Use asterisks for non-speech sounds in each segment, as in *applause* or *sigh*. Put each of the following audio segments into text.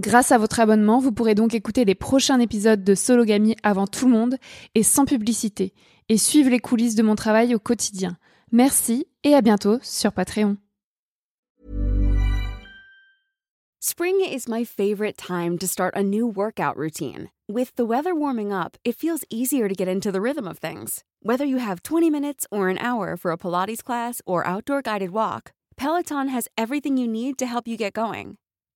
Grâce à votre abonnement, vous pourrez donc écouter les prochains épisodes de Sologamy avant tout le monde et sans publicité, et suivre les coulisses de mon travail au quotidien. Merci et à bientôt sur Patreon. Spring is my favorite time to start a new workout routine. With the weather warming up, it feels easier to get into the rhythm of things. Whether you have 20 minutes or an hour for a Pilates class or outdoor guided walk, Peloton has everything you need to help you get going.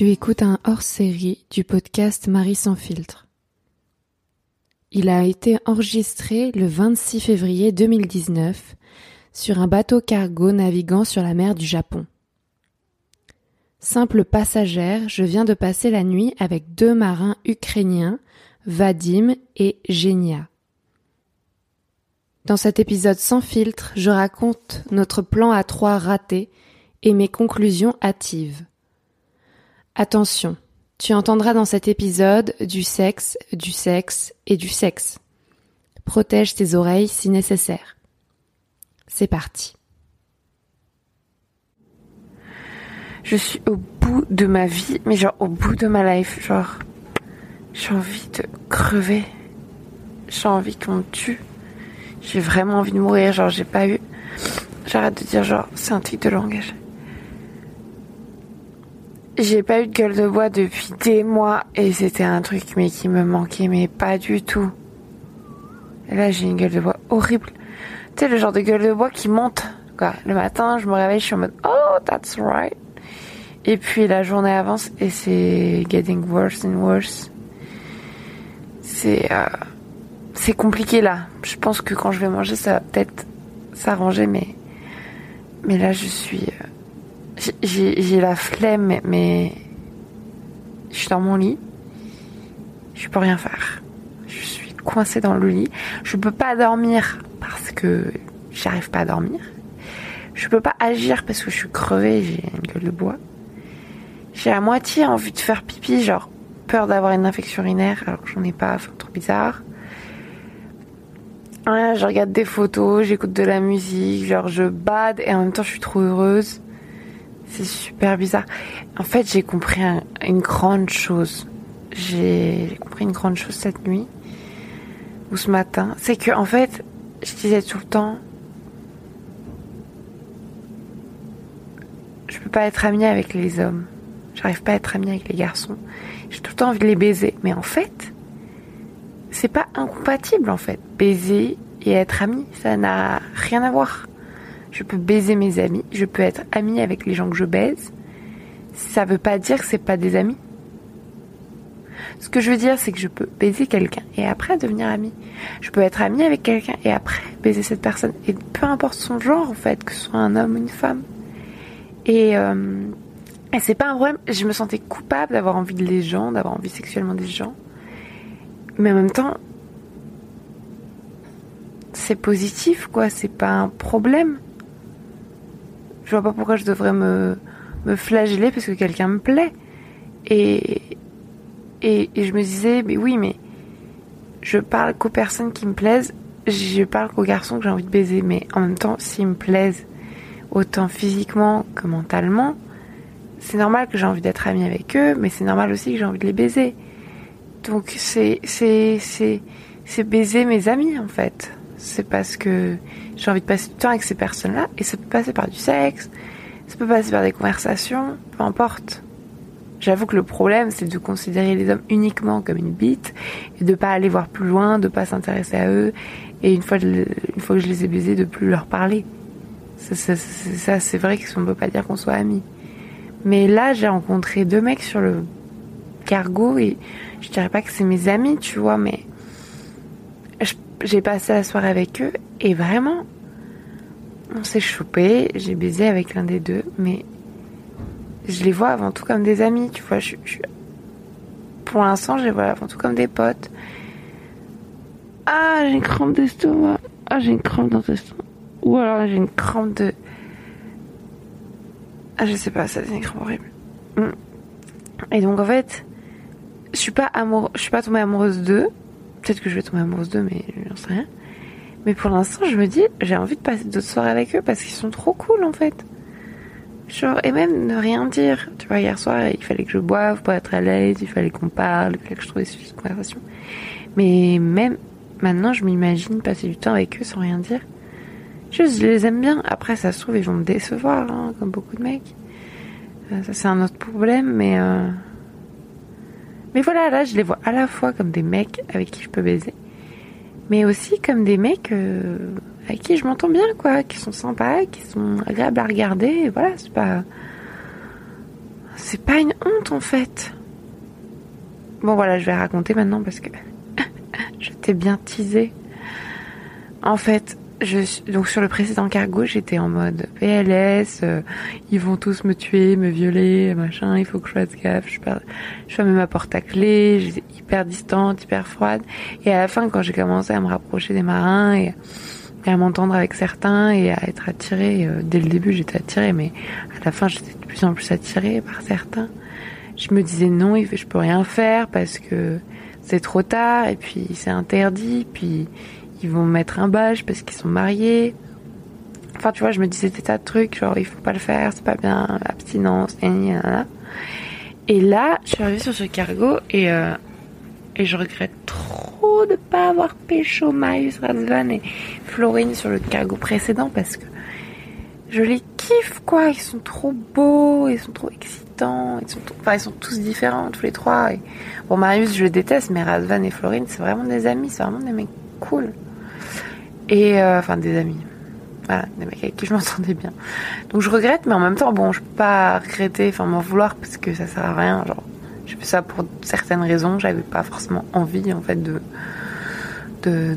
Tu écoutes un hors-série du podcast Marie sans filtre. Il a été enregistré le 26 février 2019 sur un bateau cargo naviguant sur la mer du Japon. Simple passagère, je viens de passer la nuit avec deux marins ukrainiens, Vadim et Genia. Dans cet épisode sans filtre, je raconte notre plan à trois raté et mes conclusions hâtives. Attention, tu entendras dans cet épisode du sexe, du sexe et du sexe. Protège tes oreilles si nécessaire. C'est parti. Je suis au bout de ma vie, mais genre au bout de ma life, genre j'ai envie de crever. J'ai envie qu'on me tue. J'ai vraiment envie de mourir, genre j'ai pas eu j'arrête de dire genre c'est un truc de langage. J'ai pas eu de gueule de bois depuis des mois et c'était un truc mais qui me manquait mais pas du tout. Là j'ai une gueule de bois horrible. Tu sais le genre de gueule de bois qui monte. Le matin je me réveille je suis en mode oh that's right. Et puis la journée avance et c'est getting worse and worse. C'est euh, compliqué là. Je pense que quand je vais manger ça va peut-être s'arranger mais mais là je suis euh, j'ai la flemme, mais je suis dans mon lit. Je peux rien faire. Je suis coincée dans le lit. Je peux pas dormir parce que j'arrive pas à dormir. Je peux pas agir parce que je suis crevée, j'ai une gueule de bois. J'ai à moitié envie de faire pipi, genre peur d'avoir une infection urinaire alors que j'en ai pas, enfin trop bizarre. Je regarde des photos, j'écoute de la musique, genre je bade et en même temps je suis trop heureuse. C'est super bizarre. En fait, j'ai compris une grande chose. J'ai compris une grande chose cette nuit ou ce matin. C'est que, en fait, je disais tout le temps, je peux pas être amie avec les hommes. J'arrive pas à être amie avec les garçons. J'ai tout le temps envie de les baiser. Mais en fait, c'est pas incompatible en fait. Baiser et être amie, ça n'a rien à voir. Je peux baiser mes amis, je peux être amie avec les gens que je baise. Ça veut pas dire que c'est pas des amis. Ce que je veux dire, c'est que je peux baiser quelqu'un et après devenir amie. Je peux être amie avec quelqu'un et après baiser cette personne. Et peu importe son genre, en fait, que ce soit un homme ou une femme. Et, euh, c'est pas un problème. Je me sentais coupable d'avoir envie de les gens, d'avoir envie sexuellement des gens. Mais en même temps, c'est positif, quoi. C'est pas un problème. Je vois pas pourquoi je devrais me, flageller parce que quelqu'un me plaît. Et, et, je me disais, mais oui, mais je parle qu'aux personnes qui me plaisent, je parle qu'aux garçons que j'ai envie de baiser. Mais en même temps, s'ils me plaisent autant physiquement que mentalement, c'est normal que j'ai envie d'être amie avec eux, mais c'est normal aussi que j'ai envie de les baiser. Donc c'est c'est c'est c'est baiser mes amis en fait. C'est parce que j'ai envie de passer du temps avec ces personnes-là et ça peut passer par du sexe, ça peut passer par des conversations, peu importe. J'avoue que le problème c'est de considérer les hommes uniquement comme une bite et de pas aller voir plus loin, de pas s'intéresser à eux et une fois une fois que je les ai baisés de plus leur parler. Ça, c'est vrai qu'on ne peut pas dire qu'on soit amis. Mais là j'ai rencontré deux mecs sur le cargo et je dirais pas que c'est mes amis, tu vois, mais j'ai passé la soirée avec eux et vraiment, on s'est chopé, j'ai baisé avec l'un des deux, mais je les vois avant tout comme des amis, tu vois. Pour l'instant, je les vois avant tout comme des potes. Ah, j'ai une crampe d'estomac. Ah, j'ai une crampe dans l'estomac. Ou alors j'ai une crampe de. Ah, je sais pas, ça c'est une crampe horrible. Mm. Et donc en fait, je suis pas amour, je suis pas tombée amoureuse d'eux. Peut-être que je vais tomber amoureuse d'eux, mais j'en sais rien. Mais pour l'instant, je me dis, j'ai envie de passer d'autres soirées avec eux parce qu'ils sont trop cool en fait. Genre, et même ne rien dire. Tu vois, hier soir, il fallait que je boive pour être à l'aise, il fallait qu'on parle, il fallait que je trouve des sujets de conversation. Mais même maintenant, je m'imagine passer du temps avec eux sans rien dire. Juste, je les aime bien. Après, ça se trouve, ils vont me décevoir, hein, comme beaucoup de mecs. Euh, ça, c'est un autre problème, mais. Euh... Mais voilà, là, je les vois à la fois comme des mecs avec qui je peux baiser, mais aussi comme des mecs euh, avec qui je m'entends bien, quoi, qui sont sympas, qui sont agréables à regarder. Et voilà, c'est pas. C'est pas une honte, en fait. Bon, voilà, je vais raconter maintenant parce que *laughs* je t'ai bien teasé. En fait, je, donc sur le précédent cargo, j'étais en mode PLS, euh, ils vont tous me tuer, me violer, machin, il faut que je fasse gaffe, je, je ferme ma porte à clé, j'étais hyper distante, hyper froide. Et à la fin, quand j'ai commencé à me rapprocher des marins et, à m'entendre avec certains et à être attirée, euh, dès le début j'étais attirée, mais à la fin j'étais de plus en plus attirée par certains. Je me disais non, je peux rien faire parce que c'est trop tard et puis c'est interdit, puis ils vont mettre un badge parce qu'ils sont mariés. Enfin, tu vois, je me disais des tas de genre il faut pas le faire, c'est pas bien, abstinence, et là, je suis arrivée sur ce cargo et, euh, et je regrette trop de pas avoir pécho Marius Razvan et Florine sur le cargo précédent parce que je les kiffe quoi, ils sont trop beaux, ils sont trop excitants, ils sont, enfin, ils sont tous différents tous les trois. Bon, Marius je le déteste, mais Razvan et Florine c'est vraiment des amis, c'est vraiment des mecs cool. Et euh, enfin des amis. Voilà, des mecs avec qui je *laughs* m'entendais bien. Donc je regrette, mais en même temps, bon, je peux pas regretter, enfin m'en vouloir parce que ça sert à rien. Genre, je fais ça pour certaines raisons. J'avais pas forcément envie, en fait, de de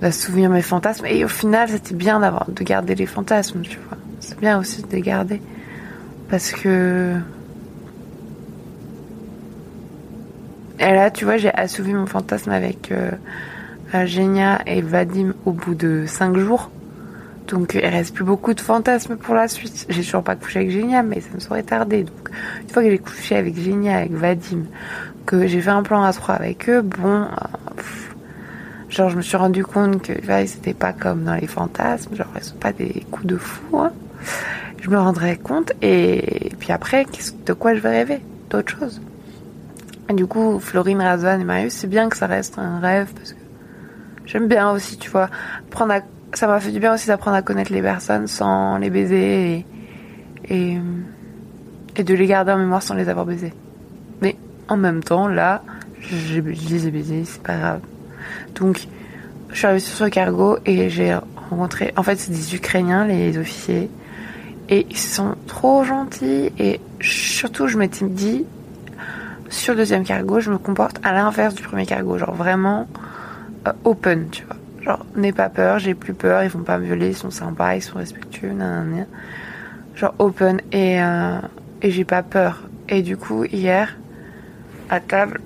d'assouvir mes fantasmes. Et au final, c'était bien d'avoir de garder les fantasmes, tu vois. C'est bien aussi de les garder parce que et là, tu vois, j'ai assouvi mon fantasme avec euh, Genia et Vadim au bout de 5 jours. Donc il reste plus beaucoup de fantasmes pour la suite. J'ai toujours pas couché avec Genia, mais ça me serait tardé. Donc une fois que j'ai couché avec Genia, avec Vadim, que j'ai fait un plan à 3 avec eux, bon, euh, Genre, je me suis rendu compte que c'était pas comme dans les fantasmes, genre, ils sont pas des coups de fou. Hein. Je me rendrais compte et puis après, de quoi je vais rêver? D'autres choses. Et du coup, Florine, Razvan et Marius, c'est bien que ça reste un rêve parce que j'aime bien aussi, tu vois, ça m'a fait du bien aussi d'apprendre à connaître les personnes sans les baiser et, de les garder en mémoire sans les avoir baisés. Mais en même temps, là, je, les ai baisés, c'est pas grave. Donc, je suis arrivée sur ce cargo et j'ai rencontré. En fait, c'est des Ukrainiens, les officiers. Et ils sont trop gentils. Et surtout, je m'étais dit, sur le deuxième cargo, je me comporte à l'inverse du premier cargo. Genre vraiment open, tu vois. Genre, n'aie pas peur, j'ai plus peur, ils vont pas me violer, ils sont sympas, ils sont respectueux, nanana. Genre open. Et, euh, et j'ai pas peur. Et du coup, hier, à table,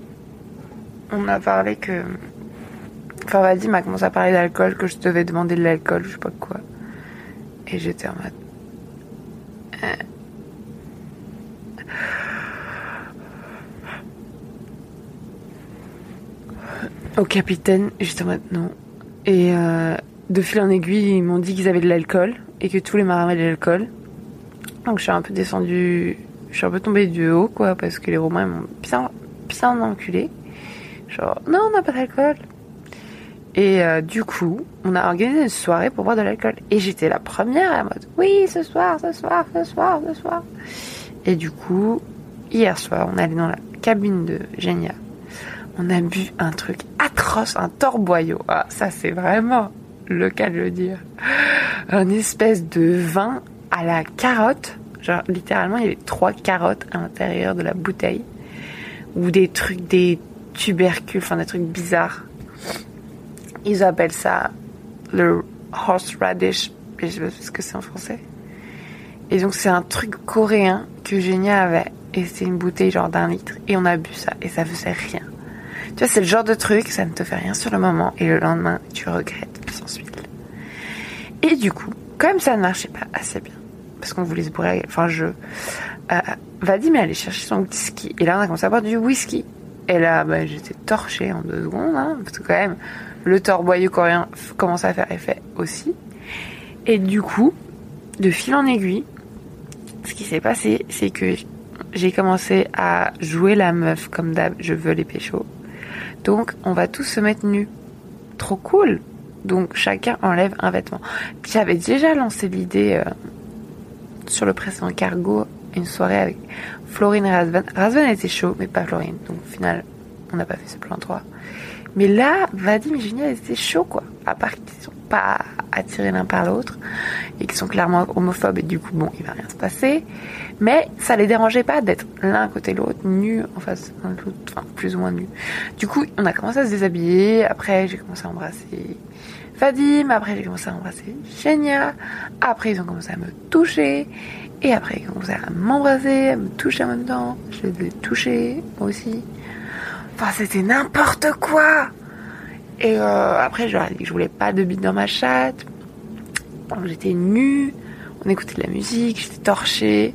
on a parlé que Enfin, Vadim m'a commencé à parler d'alcool, que je devais demander de l'alcool, je sais pas quoi. Et j'étais en mode. Au capitaine, mode non. Et euh, de fil en aiguille, ils m'ont dit qu'ils avaient de l'alcool et que tous les marins avaient de l'alcool. Donc je suis un peu descendue, je suis un peu tombée du haut, quoi, parce que les Romains m'ont bien, bien enculé. Genre, non, on n'a pas d'alcool. Et euh, du coup, on a organisé une soirée pour boire de l'alcool. Et j'étais la première à mode oui, ce soir, ce soir, ce soir, ce soir. Et du coup, hier soir, on est allé dans la cabine de Genia. On a bu un truc un torboyau. Ah, ça c'est vraiment le cas de le dire. Un espèce de vin à la carotte. Genre littéralement, il y avait trois carottes à l'intérieur de la bouteille. Ou des trucs, des tubercules, enfin des trucs bizarres ils appellent ça le horseradish, je sais pas ce que c'est en français. Et donc c'est un truc coréen que Genia avait. Et c'est une bouteille genre d'un litre. Et on a bu ça. Et ça faisait rien. Tu vois, c'est le genre de truc, ça ne te fait rien sur le moment. Et le lendemain, tu regrettes sans suite. Et du coup, comme ça ne marchait pas assez bien, parce qu'on voulait se bourrer, enfin je... Euh, Vadim est allé chercher son whisky. Et là, on a commencé à boire du whisky. Et là, bah, j'étais torchée en deux secondes. Hein, parce que quand même, le torboyau coréen commence à faire effet aussi. Et du coup, de fil en aiguille, ce qui s'est passé, c'est que j'ai commencé à jouer la meuf comme d'hab, je veux les pécho. Donc, on va tous se mettre nus. Trop cool. Donc, chacun enlève un vêtement. J'avais déjà lancé l'idée euh, sur le précédent cargo, une soirée avec Florine et Razvan. Razvan était chaud, mais pas Florine. Donc, au final, on n'a pas fait ce plan 3. Mais là, Vadim et Génial, c'était chaud, quoi. À part qu'ils sont pas attirés l'un par l'autre et qu'ils sont clairement homophobes et du coup, bon, il va rien se passer. Mais ça les dérangeait pas d'être l'un côté l'autre, nus en face enfin, plus ou moins nus. Du coup, on a commencé à se déshabiller. Après, j'ai commencé à embrasser Vadim. Après, j'ai commencé à embrasser Génia. Après, ils ont commencé à me toucher. Et après, ils ont commencé à m'embrasser, à me toucher en même temps. Je les ai touchés, moi aussi. Enfin, c'était n'importe quoi. Et euh, après, je leur ai dit je voulais pas de bite dans ma chatte. J'étais nue, on écoutait de la musique, j'étais torchée,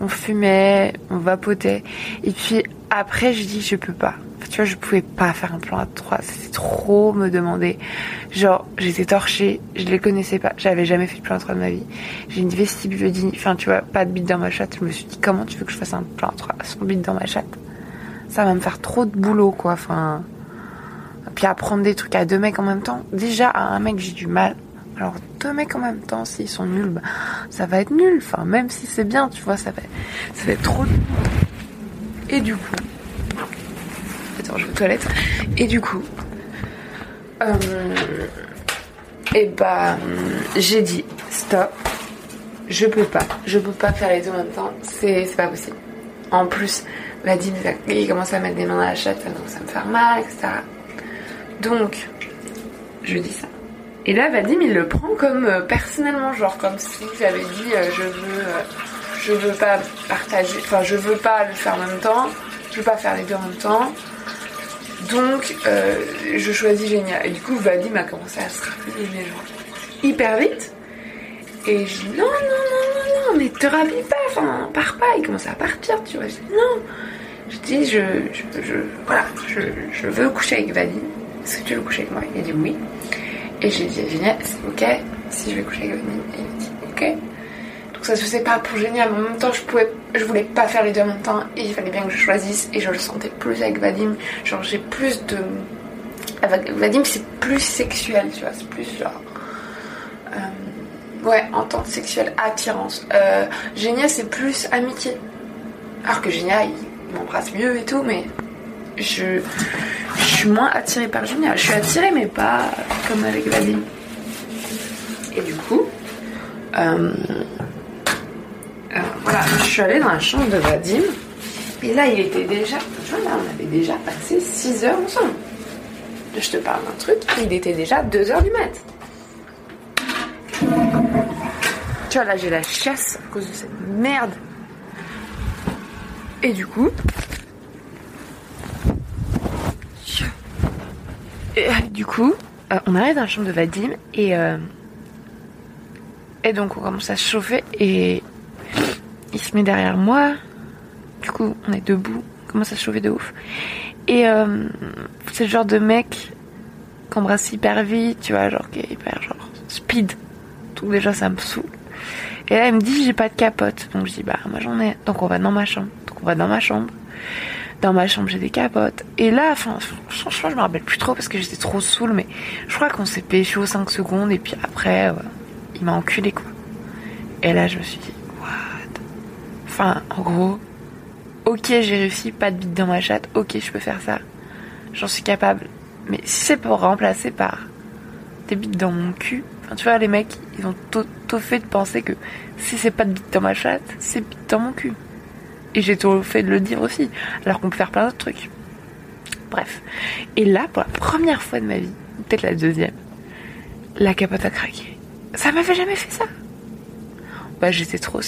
on fumait, on vapotait. Et puis après, je dis je peux pas. Tu vois, je pouvais pas faire un plan à trois. C'était trop me demander. Genre, j'étais torchée, je les connaissais pas. J'avais jamais fait de plan à trois de ma vie. J'ai une vestibule digne. Enfin, tu vois, pas de bite dans ma chatte. Je me suis dit, comment tu veux que je fasse un plan à trois sans bite dans ma chatte? Ça va me faire trop de boulot, quoi. Enfin, puis apprendre des trucs à deux mecs en même temps. Déjà, à un mec, j'ai du mal. Alors, deux mecs en même temps, s'ils sont nuls, bah, ça va être nul. Enfin, même si c'est bien, tu vois, ça va, ça va être trop Et du coup... Attends, je vais aux toilettes. Et du coup... Euh, et bah, j'ai dit, stop. Je peux pas. Je peux pas faire les deux en même temps. C'est pas possible. En plus, Vadim, il commence à mettre des mains dans la chatte, ça commence à me faire mal, etc. Donc, je dis ça. Et là, Vadim, il le prend comme euh, personnellement, genre comme si j'avais dit euh, je veux, euh, je veux pas partager, enfin je veux pas le faire en même temps, je veux pas faire les deux en même temps. Donc, je choisis génial. Et du coup, Vadim a commencé à se rappeler mes genre hyper vite. Et je dis non, non, non, non, non, mais te rhabille pas, enfin, pars pas. Il commence à partir, tu vois. Je dis non. Je dis, je, je, voilà, je, je, veux coucher avec Vadim. est-ce que tu veux coucher avec moi? Il a dit oui. Et j'ai dit Génial, c'est ok si je vais coucher avec Vadim. Et il a dit ok. Donc ça se faisait pas pour génial, mais en même temps je pouvais, je voulais pas faire les deux en même temps et il fallait bien que je choisisse et je le sentais plus avec Vadim. Genre j'ai plus de, avec Vadim c'est plus sexuel, tu vois, c'est plus genre, euh, ouais, entente sexuelle, attirance. Euh, Génia c'est plus amitié. Alors que Génia il m'embrasse mieux et tout, mais je, je suis moins attirée par Génia. Je suis attirée mais pas comme avec Vadim. Et du coup, euh, euh, voilà, je suis allée dans la chambre de Vadim. Et là, il était déjà. Tu vois, là, on avait déjà passé 6 heures ensemble. Je te parle d'un truc, il était déjà 2 heures du mat. Tu vois, là, j'ai la chasse à cause de cette merde. Et du coup. Et, euh, du coup, euh, on arrive dans la chambre de Vadim et. euh, et donc, on commence à se chauffer et il se met derrière moi. Du coup, on est debout, on commence à se chauffer de ouf. Et euh, c'est le genre de mec qu'on embrasse hyper vite, tu vois, genre qui est hyper genre speed. Donc déjà, ça me saoule. Et là, il me dit, j'ai pas de capote. Donc je dis, bah, moi j'en ai. Donc on va dans ma chambre. Donc on va dans ma chambre. Dans ma chambre, j'ai des capotes. Et là, enfin, franchement, je me rappelle plus trop parce que j'étais trop saoule, mais je crois qu'on s'est pécho 5 secondes et puis après, euh, il m'a enculé, quoi. Et là, je me suis dit, what? Enfin, en gros, ok, j'ai réussi, pas de bite dans ma chatte, ok, je peux faire ça. J'en suis capable. Mais si c'est pour remplacer par des bites dans mon cul, enfin, tu vois, les mecs, ils ont tout, fait de penser que si c'est pas de bite dans ma chatte, c'est bite dans mon cul. Et j'ai tout fait de le dire aussi, alors qu'on peut faire plein d'autres trucs. Bref. Et là, pour la première fois de ma vie, peut-être la deuxième, la capote a craqué. Ça m'avait jamais fait ça. Bah j'étais trop.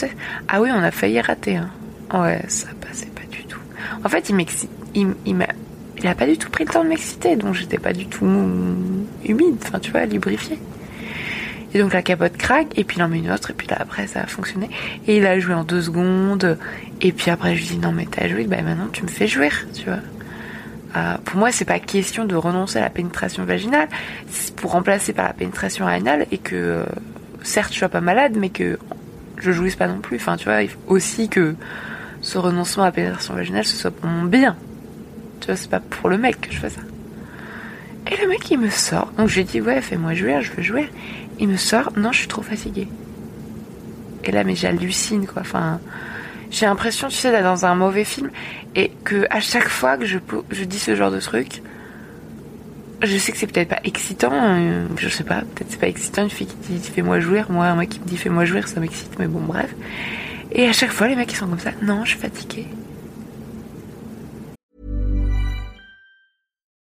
Ah oui, on a failli rater. Hein. Ouais, ça passait pas du tout. En fait, il m'excite. Il, m'a. Pas du tout pris le temps de m'exciter, donc j'étais pas du tout humide, enfin tu vois, lubrifiée. Et donc la capote craque, et puis il en met une autre, et puis là après ça a fonctionné. Et il a joué en deux secondes, et puis après je lui dis non mais t'as joué, bah maintenant tu me fais jouer, tu vois. Euh, pour moi, c'est pas question de renoncer à la pénétration vaginale, c'est pour remplacer par la pénétration anale et que certes je sois pas malade, mais que je jouisse pas non plus. Enfin, tu vois, il faut aussi que ce renoncement à la pénétration vaginale ce soit pour mon bien. Tu vois, c'est pas pour le mec que je fais ça. Et le mec il me sort, donc je lui dis ouais fais-moi jouer, je veux jouer. Il me sort, non je suis trop fatiguée. Et là mais j'hallucine quoi. Enfin, j'ai l'impression, tu sais, d'être dans un mauvais film et que à chaque fois que je, je dis ce genre de truc, je sais que c'est peut-être pas excitant, euh, je sais pas, peut-être c'est pas excitant une fille qui dit fais-moi jouir, moi un mec qui me dit fais-moi jouir, ça m'excite, mais bon bref. Et à chaque fois les mecs ils sont comme ça, non je suis fatiguée.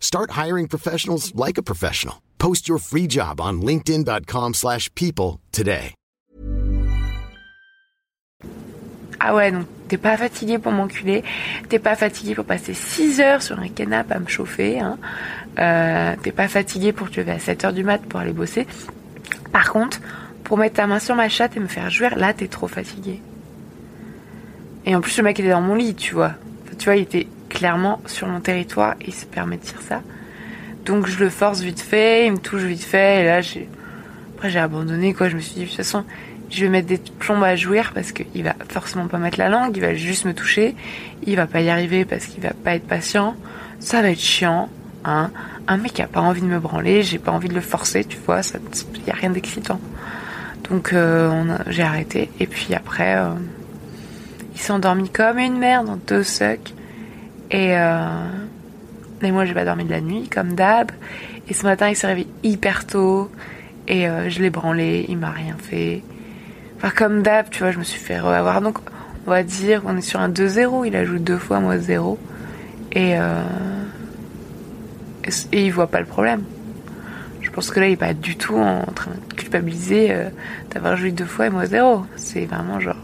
Start hiring professionals like a professional. Post your free job on linkedin.com/people slash people today. Ah ouais, donc t'es pas fatigué pour m'enculer, t'es pas fatigué pour passer 6 heures sur un canapé à me chauffer, hein. Euh, t'es pas fatigué pour te lever à 7 heures du mat pour aller bosser. Par contre, pour mettre ta main sur ma chatte et me faire jouir, là t'es trop fatigué. Et en plus le mec était dans mon lit, tu vois. Tu vois, il était clairement sur mon territoire il se permet de dire ça. Donc je le force vite fait, il me touche vite fait, et là j'ai. Après j'ai abandonné quoi, je me suis dit de toute façon je vais mettre des plombes à jouir parce qu'il va forcément pas mettre la langue, il va juste me toucher, il va pas y arriver parce qu'il va pas être patient, ça va être chiant, hein. Un mec a pas envie de me branler, j'ai pas envie de le forcer, tu vois, ça y a rien d'excitant. Donc j'ai arrêté. Et puis après, il s'est endormi comme une merde en deux sucks. Et, et moi, j'ai pas dormi de la nuit, comme d'hab. Et ce matin, il s'est réveillé hyper tôt. Et je l'ai branlé, il m'a rien fait. Enfin, comme d'hab, tu vois, je me suis fait avoir. Donc, on va dire qu'on est sur un 2-0. Il ajoute deux fois, moi 0. Et, euh, et, il voit pas le problème. Je pense que là, il est pas du tout en train de culpabiliser euh, d'avoir joué deux fois et moi 0. C'est vraiment genre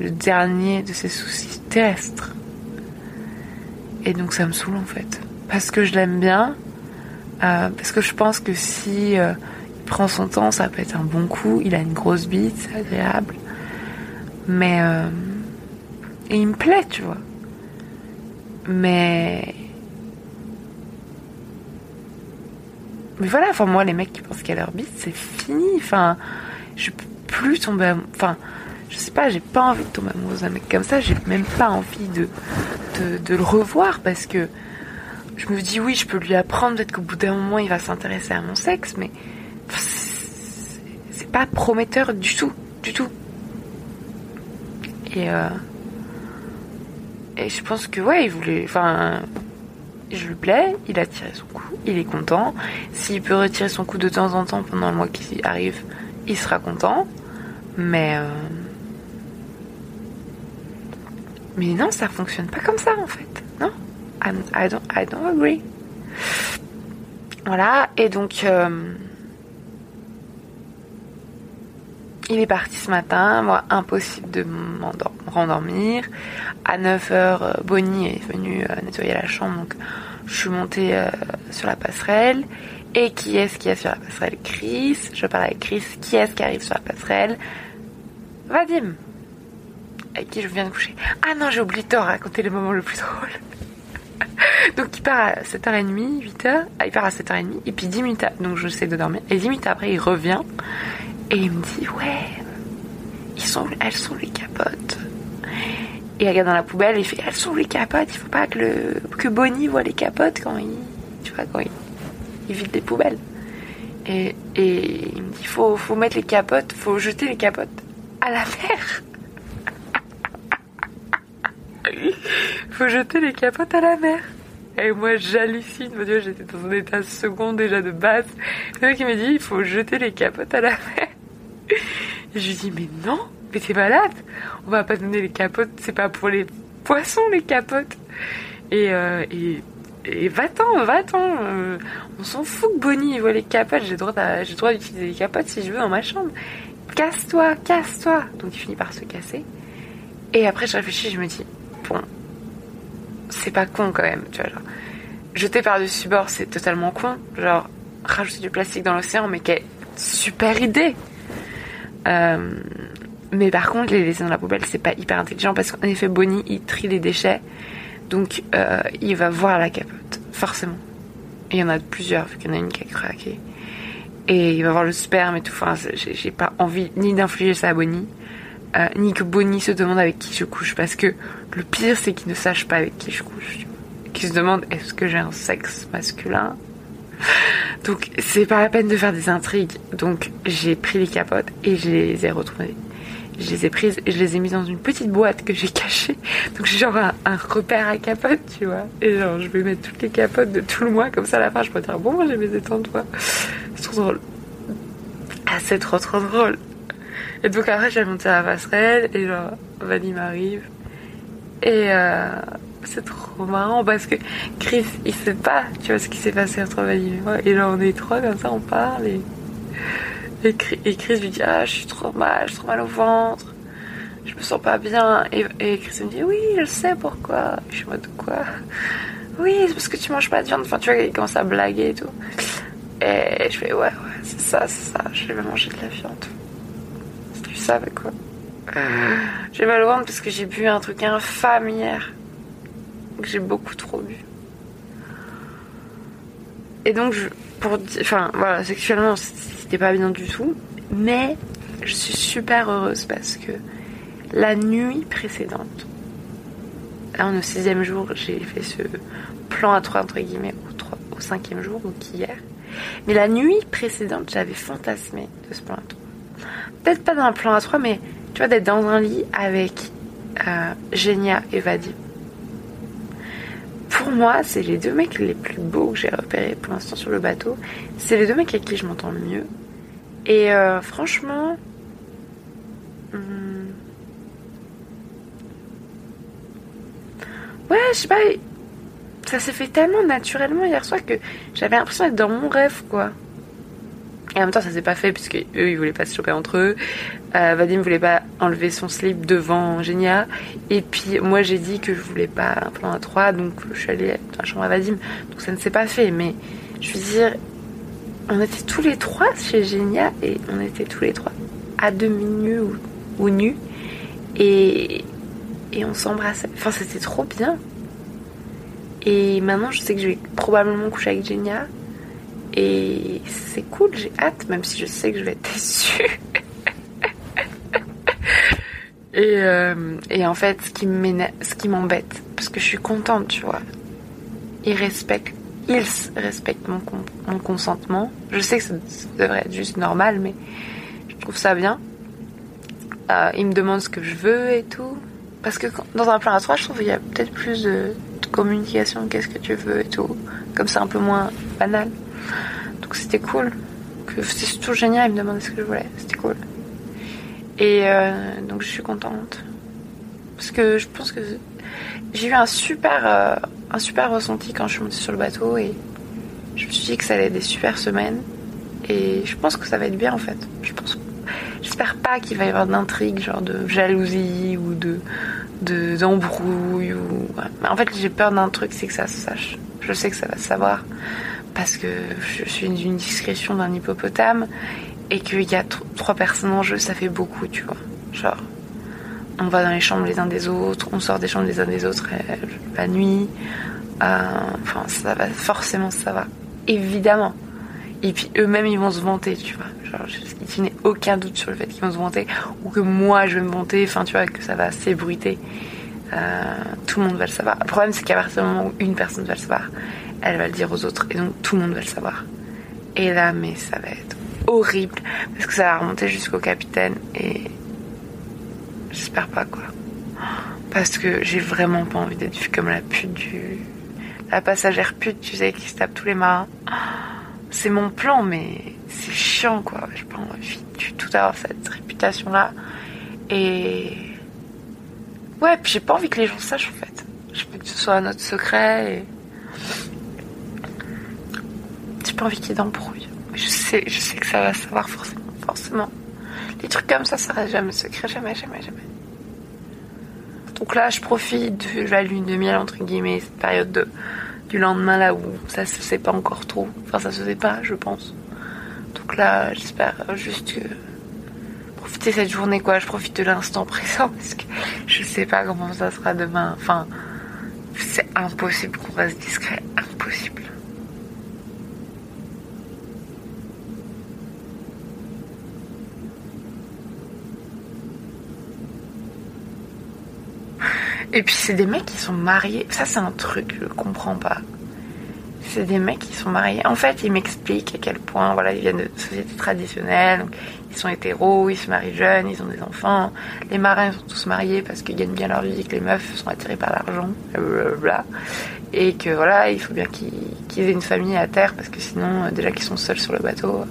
le dernier de ses soucis terrestres. Et donc, ça me saoule en fait. Parce que je l'aime bien. Euh, parce que je pense que si il prend son temps, ça peut être un bon coup. Il a une grosse bite, c'est agréable. Mais et il me plaît, tu vois. Mais. Mais voilà, enfin, moi, les mecs qui pensent qu'à leur bite, c'est fini. Enfin, je peux plus tomber. Enfin, je sais pas, j'ai pas envie de tomber amoureuse d'un mec comme ça. J'ai même pas envie de, de, le revoir parce que je me dis, oui, je peux lui apprendre. Peut-être qu'au bout d'un moment, il va s'intéresser à mon sexe, mais. C'est pas prometteur du tout. Du tout. Et. Euh, et je pense que ouais, il voulait. Enfin, je lui plais, il a tiré son coup, il est content. S'il peut retirer son coup de temps en temps pendant le mois qui arrive, il sera content. Mais. Euh, mais non, ça fonctionne pas comme ça en fait. Non I, don't, I don't agree. Voilà, et donc. Euh, il est parti ce matin, moi impossible de me rendormir. À 9h, euh, Bonnie est venue euh, nettoyer la chambre, donc je suis montée sur la passerelle. Et qui est-ce qui est sur la passerelle? Chris. Je parle avec Chris. Qui est-ce qui arrive sur la passerelle? Vadim. Avec qui je viens de coucher. Ah non, j'ai oublié de raconter le moment le plus drôle. *laughs* donc il part à 7h30, 8h. Ah, il part à 7h30. Et puis 10 minutes, donc je sais de dormir. Et 10 minutes après, il revient. Et il me dit, ouais, ils sont, elles sont les capotes. Et il regarde dans la poubelle et il fait, elles sont les capotes, il faut pas que, le, que Bonnie voit les capotes quand il, tu vois, quand il, vide les poubelles. Et, et il me dit, faut, faut mettre les capotes, faut jeter les capotes à la mer. Faut jeter les capotes à la mer. Et moi, j'hallucine. j'étais dans un état second déjà de base. Le mec, il me dit, il faut jeter les capotes à la mer. Et je lui dis, mais non, mais t'es malade. On va pas donner les capotes, c'est pas pour les poissons les capotes. Et, euh, et, et va-t'en, va-t'en. Euh, on s'en fout que Bonnie voit les capotes. J'ai le droit d'utiliser les capotes si je veux dans ma chambre. Casse-toi, casse-toi. Donc il finit par se casser. Et après, je réfléchis, je me dis, bon, c'est pas con quand même, tu vois. Jeter par-dessus bord, c'est totalement con. Genre, rajouter du plastique dans l'océan, mais quelle super idée! Euh, mais par contre, les laisser dans la poubelle, c'est pas hyper intelligent parce qu'en effet, Bonnie, il trie les déchets. Donc, euh, il va voir la capote, forcément. Il y en a plusieurs, vu qu'il y en a une qui a craqué. Et il va voir le sperme et tout. Enfin, j'ai pas envie ni d'infliger ça à Bonnie, euh, ni que Bonnie se demande avec qui je couche. Parce que le pire, c'est qu'il ne sache pas avec qui je couche. Qu'il se demande est-ce que j'ai un sexe masculin? Donc c'est pas la peine de faire des intrigues. Donc j'ai pris les capotes et je les ai retrouvées. Je les ai prises et je les ai mises dans une petite boîte que j'ai cachée. Donc j'ai genre un, repère à capotes, tu vois. Et genre je vais mettre toutes les capotes de tout le mois. Comme ça à la fin je peux dire bon moi j'ai mes étangs toi. C'est trop drôle. Ah c'est trop trop drôle. Et donc après j'ai monté à la passerelle et genre Vadim m'arrive. Et euh, c'est trop marrant parce que Chris, il sait pas, tu vois, ce qui s'est passé entre Vadim et moi. Et là, on est trois, comme ça, on parle. Et, Chris lui dit Ah, je suis trop mal, je suis trop mal au ventre. Je me sens pas bien. Et, et Chris me dit Oui, je sais pourquoi. Je suis en mode Quoi? Oui, c'est parce que tu manges pas de viande. Enfin, tu vois, il commence à blaguer et tout. Et je fais Ouais, ouais, c'est ça, c'est ça. Je vais manger de la viande. Quoi j'ai mal au ventre parce que j'ai bu un truc infâme hier j'ai beaucoup trop bu. Et donc, pour enfin voilà, sexuellement, c'était pas bien du tout, mais je suis super heureuse parce que la nuit précédente, on est au sixième jour, j'ai fait ce plan à trois entre guillemets au, au cinquième jour, donc hier. Mais la nuit précédente, j'avais fantasmé de ce plan à trois. Peut-être pas dans un plan à trois, mais tu vois, d'être dans un lit avec euh, Genia et Vadim. Pour moi, c'est les deux mecs les plus beaux que j'ai repérés pour l'instant sur le bateau. C'est les deux mecs avec qui je m'entends le mieux. Et euh, franchement, hmm, ouais, je sais pas, ça s'est fait tellement naturellement hier soir que j'avais l'impression d'être dans mon rêve, quoi. Et en même temps, ça s'est pas fait puisque eux, ils voulaient pas se choper entre eux. Euh, Vadim voulait pas enlever son slip devant Genia. Et puis moi, j'ai dit que je voulais pas un plan à trois, donc je suis allée dans la chambre à Vadim. Donc ça ne s'est pas fait. Mais je veux dire, on était tous les trois chez Genia et on était tous les trois à demi nus ou, ou nus. Et, et on s'embrassait. Enfin, c'était trop bien. Et maintenant, je sais que je vais probablement coucher avec Genia. Et c'est cool, j'ai hâte, même si je sais que je vais être déçue. *laughs* et, euh, et en fait, ce qui m'embête, parce que je suis contente, tu vois, ils respectent, ils respectent mon, consentement. Je sais que ça, devrait être juste normal, mais je trouve ça bien. Euh, ils me demandent ce que je veux et tout. Parce que dans un plan à trois, je trouve qu'il y a peut-être plus de communication, qu'est-ce que tu veux et tout. Comme c'est un peu moins banal. Donc c'était cool. C'était tout génial, il me demandait ce que je voulais. C'était cool. Et euh, donc je suis contente. Parce que je pense que j'ai eu un super, euh, un super ressenti quand je suis montée sur le bateau et je me suis dit que ça allait être des super semaines. Et je pense que ça va être bien en fait. Je pense, j'espère pas qu'il va y avoir d'intrigue, genre de jalousie ou de d'embrouille ou. En fait, j'ai peur d'un truc, c'est que ça se sache. Je sais que ça va se savoir parce que je suis d'une discrétion d'un hippopotame et qu'il y a trois personnes en jeu, ça fait beaucoup, tu vois. Genre, on va dans les chambres les uns des autres, on sort des chambres les uns des autres euh, la nuit. Euh, enfin, ça va, forcément, ça va. Évidemment. Et puis eux-mêmes, ils vont se vanter, tu vois. Genre, je, n'ai aucun doute sur le fait qu'ils vont se vanter, ou que moi, je vais me vanter, enfin, tu vois, que ça va s'ébruiter. Euh, tout le monde va le savoir. Le problème, c'est qu'à partir du moment où une personne va le savoir, elle va le dire aux autres et donc tout le monde va le savoir. Et là, mais ça va être horrible parce que ça va remonter jusqu'au capitaine et j'espère pas quoi. Parce que j'ai vraiment pas envie d'être vue comme la pute du. La passagère pute, tu sais, qui se tape tous les marins. C'est mon plan, mais c'est chiant quoi. J'ai pas envie du tout d'avoir cette réputation là. Et. Ouais, puis j'ai pas envie que les gens sachent en fait. Je veux que ce soit notre secret et pas envie qu'il y ait d'embrouille. Je sais, je sais que ça va savoir forcément, forcément. Les trucs comme ça, ça reste jamais secret, jamais, jamais, jamais. Donc là, je profite de la lune de miel, entre guillemets, cette période de, du lendemain là où ça se sait pas encore trop. Enfin, ça se sait pas, je pense. Donc là, j'espère juste que profiter cette journée, quoi. Je profite de l'instant présent parce que je sais pas comment ça sera demain. Enfin, c'est impossible qu'on reste discret, impossible. Et puis c'est des mecs qui sont mariés. Ça c'est un truc, je comprends pas. C'est des mecs qui sont mariés. En fait, ils m'expliquent à quel point, voilà, ils viennent de sociétés traditionnelles, ils sont hétéros, ils se marient jeunes, ils ont des enfants. Les marins sont tous mariés parce qu'ils gagnent bien leur vie que les meufs sont attirées par l'argent, blablabla. Et que voilà, il faut bien qu'ils aient une famille à terre parce que sinon, euh, déjà qu'ils sont seuls sur le bateau,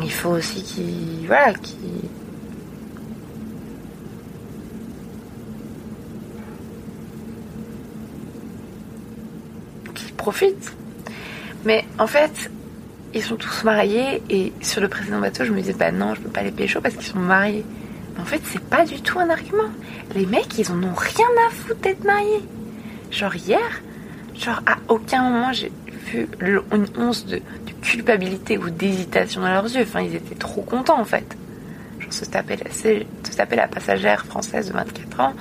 il faut aussi qu'ils, voilà, qu'ils profite. Mais en fait, ils sont tous mariés et sur le précédent bateau, je me disais, bah non, je peux pas les pécho parce qu'ils sont mariés. Mais en fait, c'est pas du tout un argument. Les mecs, ils en ont rien à foutre d'être mariés. Genre hier, genre à aucun moment j'ai vu une once de, culpabilité ou d'hésitation dans leurs yeux. Enfin, ils étaient trop contents en fait. Genre se taper, la, se taper la passagère française de 24 ans,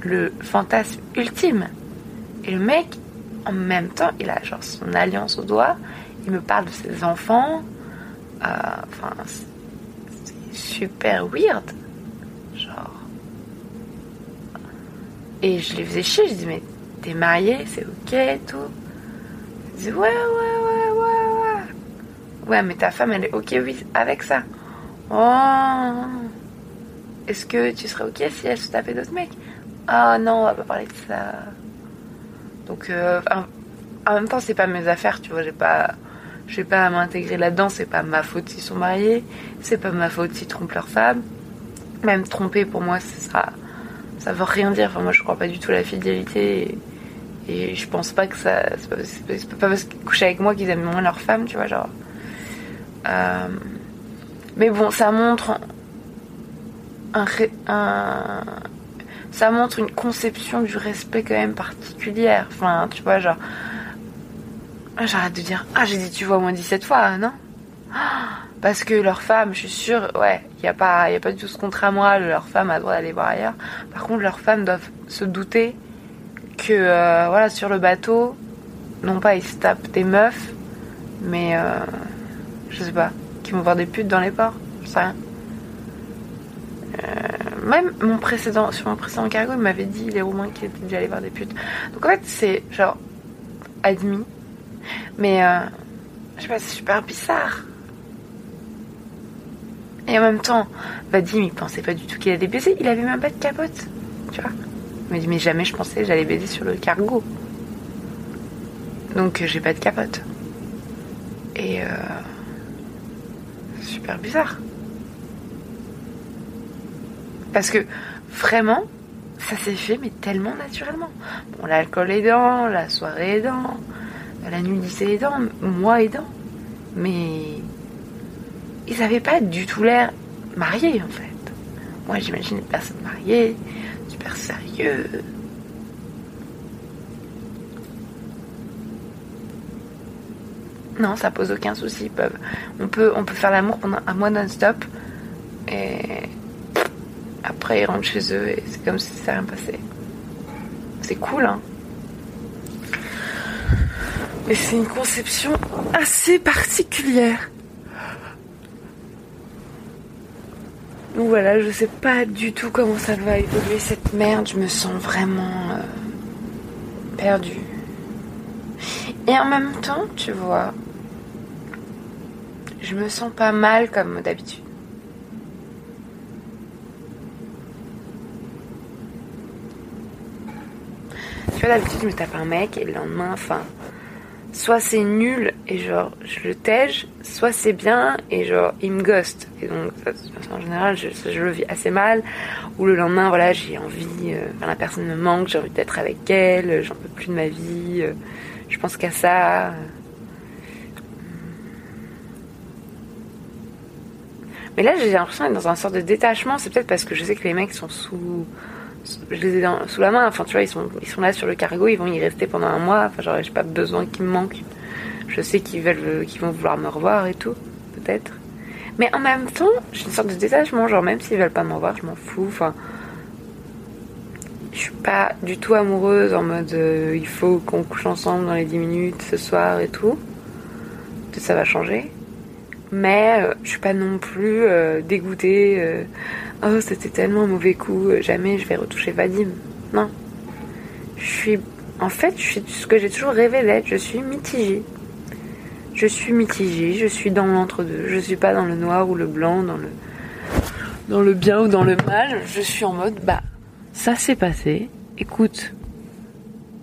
le fantasme ultime. Et le mec, en même temps, il a genre son alliance au doigt. Il me parle de ses enfants. Euh, enfin, c'est super weird. Genre. Et je les faisais chier. Je dis, mais t'es marié, c'est ok et tout. Il dit, ouais, ouais, ouais, ouais, ouais. Ouais, mais ta femme, elle est ok, avec ça. Oh Est-ce que tu serais ok si elle se tapait d'autres mecs? Ah non, on va pas parler de ça. Donc, euh, en, même temps, c'est pas mes affaires, tu vois. J'ai pas, j'ai pas à m'intégrer là-dedans. C'est pas ma faute s'ils sont mariés. C'est pas ma faute s'ils trompent leur femme. Même tromper, pour moi, ça ça veut rien dire. Enfin, moi, je crois pas du tout à la fidélité. Et, je pense pas que ça. C'est pas, parce qu'ils couchent avec moi qu'ils aiment moins leur femme, tu vois, genre. Euh, mais bon, ça montre un, un- ça montre une conception du respect quand même particulière. Enfin, tu vois, genre, Ah, j'arrête de dire, ah, j'ai dit tu vois au moins 17 fois, hein, non? Ah, Parce que leur femme, je suis sûre, ouais, il n'y a, pas- a pas du tout ce contrat moral, leur femme a le droit d'aller voir ailleurs. Par contre, leurs femmes doivent se douter que, euh, voilà, sur le bateau, non pas ils se tapent des meufs, mais, euh, je sais pas, qui vont voir des putes dans les ports, je sais rien. Euh, même mon précédent, sur mon précédent cargo, il m'avait dit, les Roumains, qui étaient déjà allés voir des putes. Donc en fait, c'est genre admis, mais euh, je sais pas, c'est super bizarre. Et en même temps, Vadim, il pensait pas du tout qu'il allait baiser, il avait même pas de capote, tu vois. Il m'a dit, mais jamais je pensais que j'allais baiser sur le cargo. Donc j'ai pas de capote. Et euh, super bizarre. Parce que vraiment, ça s'est fait, mais tellement naturellement. Bon, l'alcool aidant, la soirée aidant, la nudité aidant, moi aidant. Mais ils avaient pas du tout l'air mariés en fait. Moi j'imagine une personne mariée, super sérieux. Non, ça pose aucun souci. On peut, on peut faire l'amour pendant un mois non-stop et après ils rentrent chez eux et c'est comme si ça rien passé. C'est cool, hein. Mais c'est une conception assez particulière. Donc voilà, je sais pas du tout comment ça va évoluer cette merde. Je me sens vraiment euh, perdue. Et en même temps, tu vois, je me sens pas mal comme d'habitude. D'habitude, je me tape un mec et le lendemain, enfin, soit c'est nul et genre je le tège, soit c'est bien et genre il me ghost. Et donc, en général, je, je le vis assez mal. Ou le lendemain, voilà, j'ai envie, euh, la personne me manque, j'ai envie d'être avec elle, j'en peux plus de ma vie, euh, je pense qu'à ça. Mais là, j'ai l'impression d'être dans un sorte de détachement. C'est peut-être parce que je sais que les mecs sont sous. Je les ai dans- sous la main. Enfin, tu vois, ils sont, ils sont là sur le cargo, ils vont y rester pendant un mois. Enfin, genre, j'ai pas besoin qu'ils me manquent. Je sais qu'ils veulent, qu'ils vont vouloir me revoir et tout, peut-être. Mais en même temps, j'ai une sorte de détachement. Genre, même s'ils veulent pas me revoir, je m'en fous. Enfin, je suis pas du tout amoureuse en mode euh, il faut qu'on couche ensemble dans les 10 minutes ce soir et tout. Peut-être ça va changer. Mais euh, je suis pas non plus euh, dégoûtée. euh, oh, c'était tellement un mauvais coup, jamais je vais retoucher Vadim. Non. Je suis. En fait, je suis ce que j'ai toujours rêvé d'être. Je suis mitigée. Je suis mitigée, je suis dans l'entre-deux. Je suis pas dans le noir ou le blanc, dans le. Dans le bien ou dans le mal. Je suis en mode, bah, ça s'est passé. Écoute,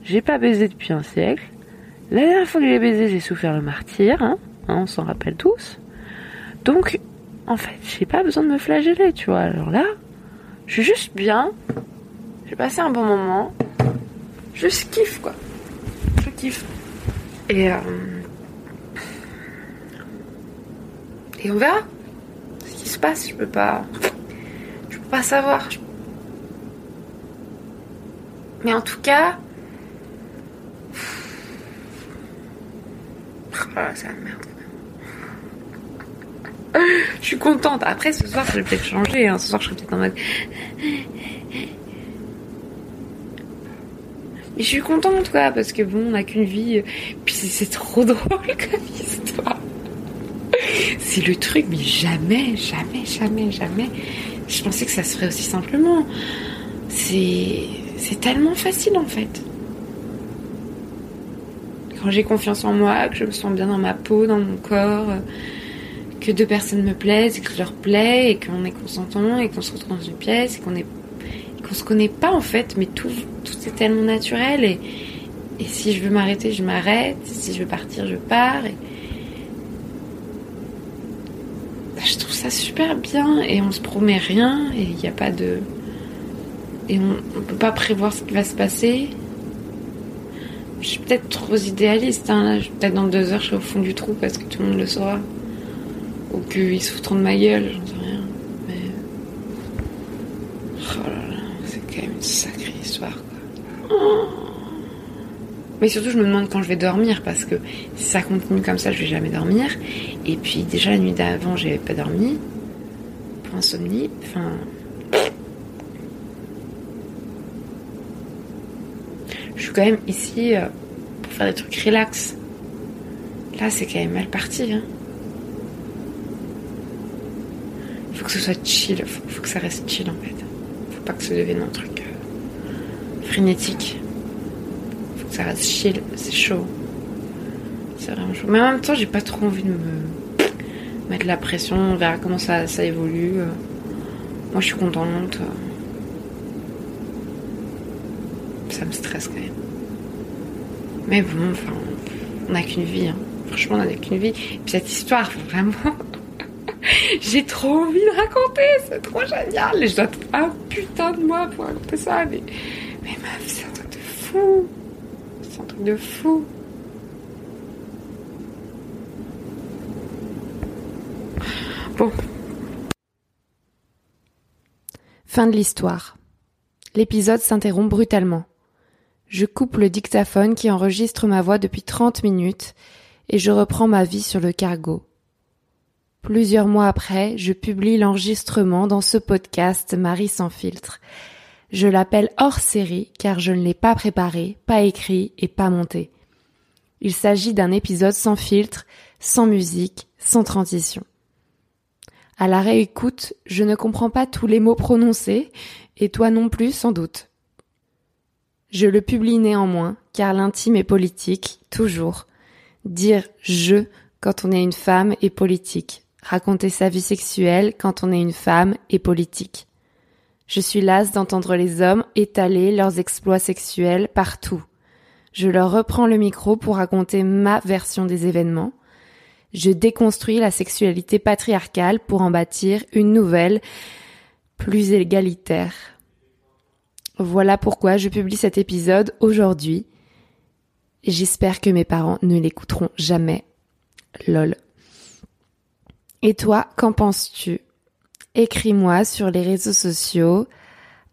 j'ai pas baisé depuis un siècle. La dernière fois que j'ai baisé, j'ai souffert le martyr, hein, hein, on s'en rappelle tous. Donc, en fait, j'ai pas besoin de me flageller, tu vois. Alors là, je suis juste bien. J'ai passé un bon moment. Je kiffe, quoi. Je kiffe. Et, euh, et on verra ce qui se passe. Je peux pas. Je peux pas savoir. Mais en tout cas. Ah, c'est la merde. *laughs* Je suis contente. Après, ce soir, je vais peut-être changer. hein. Ce soir, je serai peut-être en mode. Mais je suis contente, quoi, parce que bon, on n'a qu'une vie. Puis c'est- trop *laughs* drôle comme histoire. C'est le truc, mais jamais, jamais, jamais, jamais. Je pensais que ça se ferait aussi simplement. C'est. C'est tellement facile, en fait. Quand j'ai confiance en moi, que je me sens bien dans ma peau, dans mon corps, que deux personnes me plaisent, et que je leur plais, et qu'on est consentant, et qu'on se retrouve dans une pièce, et qu'on est qu'on se connaît pas en fait, mais tout, tout est tellement naturel et, et si je veux m'arrêter, je m'arrête, si je veux partir, je pars. Et... Bah, je trouve ça super bien et on se promet rien et il n'y a pas de. Et on ne peut pas prévoir ce qui va se passer. Je suis peut-être trop idéaliste. Hein. Peut-être dans deux heures, je serai au fond du trou parce que tout le monde le saura. Ou qu'ils foutront de ma gueule, j'en sais rien. Mais. Oh là là, c'est quand même une sacrée histoire, quoi. Mais surtout, je me demande quand je vais dormir parce que si ça continue comme ça, je vais jamais dormir. Et puis, déjà, la nuit d'avant, j'avais pas dormi. Pour insomnie. Enfin. Je suis quand même ici euh, pour faire des trucs relax. Là, c'est quand même mal parti. Hein. Faut que ce soit chill. Faut, faut que ça reste chill en fait. Faut pas que ça devienne un truc euh, frénétique. Faut que ça reste chill. C'est chaud. C'est vraiment chaud. Mais en même temps, j'ai pas trop envie de me mettre la pression. On verra comment ça, ça évolue. Moi, je suis contente. Ça me stresse quand même. Mais bon, enfin, on n'a qu'une vie. hein. Franchement, on n'a qu'une vie. Et puis cette histoire, vraiment, j'ai trop envie de raconter. C'est trop génial. Et je dois un putain de moi pour raconter ça. Mais, mais meuf, c'est un truc de fou. C'est un truc de fou. Bon, Fin de l'histoire. L'épisode s'interrompt brutalement. Je coupe le dictaphone qui enregistre ma voix depuis 30 minutes et je reprends ma vie sur le cargo. Plusieurs mois après, je publie l'enregistrement dans ce podcast Marie sans filtre. Je l'appelle hors série car je ne l'ai pas préparé, pas écrit et pas monté. Il s'agit d'un épisode sans filtre, sans musique, sans transition. À la réécoute, je ne comprends pas tous les mots prononcés, et toi non plus sans doute. Je le publie néanmoins, car l'intime est politique, toujours. Dire je quand on est une femme est politique. Raconter sa vie sexuelle quand on est une femme est politique. Je suis lasse d'entendre les hommes étaler leurs exploits sexuels partout. Je leur reprends le micro pour raconter ma version des événements. Je déconstruis la sexualité patriarcale pour en bâtir une nouvelle, plus égalitaire. Voilà pourquoi je publie cet épisode aujourd'hui. J'espère que mes parents ne l'écouteront jamais. Lol. Et toi, qu'en penses-tu? Écris-moi sur les réseaux sociaux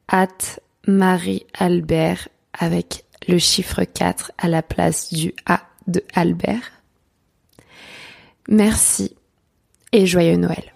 at Marie Albert avec le chiffre 4 à la place du A de Albert. Merci et joyeux Noël.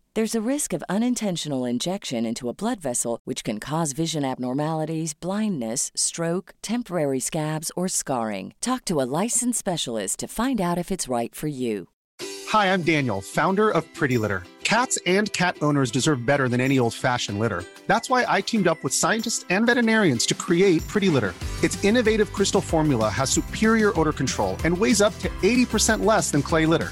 There's a risk of unintentional injection into a blood vessel, which can cause vision abnormalities, blindness, stroke, temporary scabs, or scarring. Talk to a licensed specialist to find out if it's right for you. Hi, I'm Daniel, founder of Pretty Litter. Cats and cat owners deserve better than any old fashioned litter. That's why I teamed up with scientists and veterinarians to create Pretty Litter. Its innovative crystal formula has superior odor control and weighs up to 80% less than clay litter.